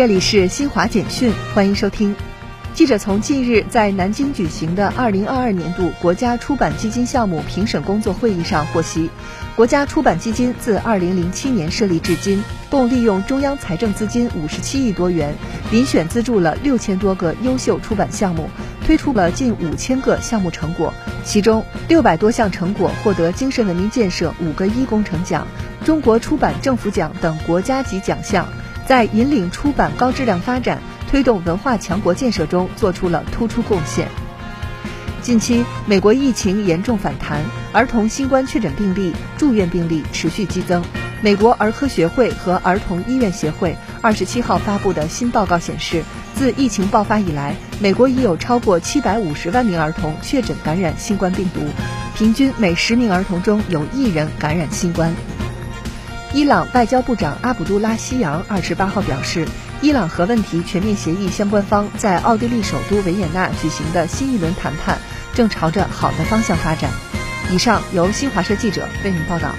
这里是新华简讯，欢迎收听。记者从近日在南京举行的2022年度国家出版基金项目评审工作会议上获悉，国家出版基金自2007年设立至今，共利用中央财政资金57亿多元，遴选资助了六千多个优秀出版项目，推出了近五千个项目成果，其中六百多项成果获得精神文明建设五个一工程奖、中国出版政府奖等国家级奖项，在引领出版高质量发展。推动文化强国建设中做出了突出贡献。近期，美国疫情严重反弹，儿童新冠确诊病例、住院病例持续激增。美国儿科学会和儿童医院协会二十七号发布的新报告显示，自疫情爆发以来，美国已有超过七百五十万名儿童确诊感染新冠病毒，平均每十名儿童中有一人感染新冠。伊朗外交部长阿卜杜拉西扬二十八号表示。伊朗核问题全面协议相关方在奥地利首都维也纳举行的新一轮谈判，正朝着好的方向发展。以上由新华社记者为您报道。